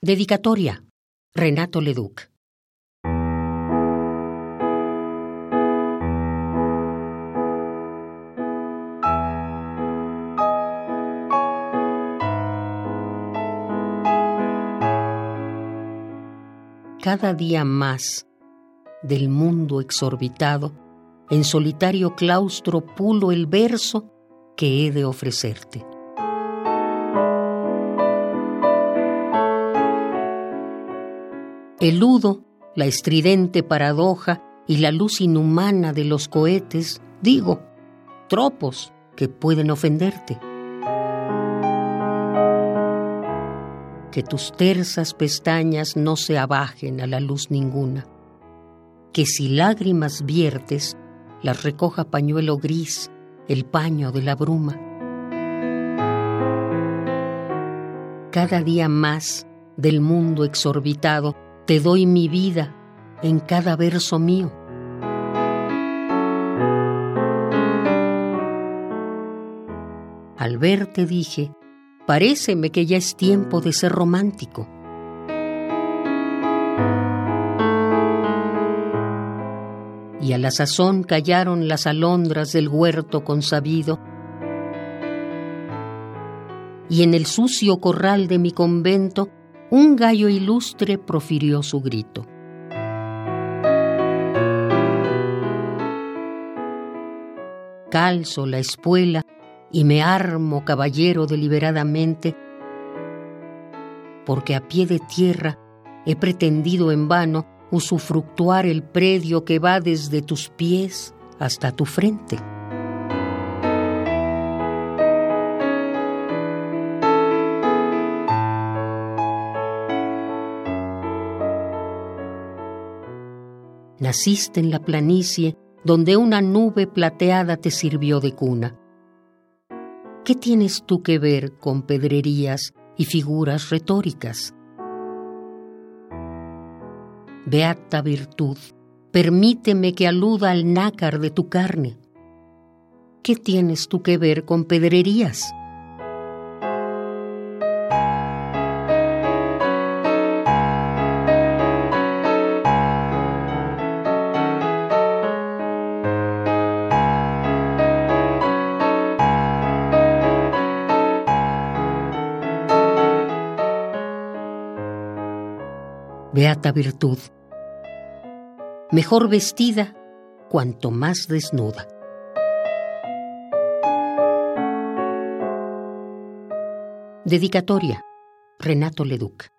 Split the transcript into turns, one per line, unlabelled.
Dedicatoria. Renato Leduc. Cada día más del mundo exorbitado, en solitario claustro pulo el verso que he de ofrecerte. Eludo la estridente paradoja y la luz inhumana de los cohetes, digo, tropos que pueden ofenderte. Que tus tersas pestañas no se abajen a la luz ninguna. Que si lágrimas viertes, las recoja pañuelo gris, el paño de la bruma. Cada día más del mundo exorbitado, te doy mi vida en cada verso mío. Al verte dije, paréceme que ya es tiempo de ser romántico. Y a la sazón callaron las alondras del huerto consabido, y en el sucio corral de mi convento un gallo ilustre profirió su grito. Calzo la espuela y me armo caballero deliberadamente, porque a pie de tierra he pretendido en vano usufructuar el predio que va desde tus pies hasta tu frente. Naciste en la planicie donde una nube plateada te sirvió de cuna. ¿Qué tienes tú que ver con pedrerías y figuras retóricas? Beata virtud, permíteme que aluda al nácar de tu carne. ¿Qué tienes tú que ver con pedrerías? Beata virtud, mejor vestida cuanto más desnuda. Dedicatoria. Renato Leduc.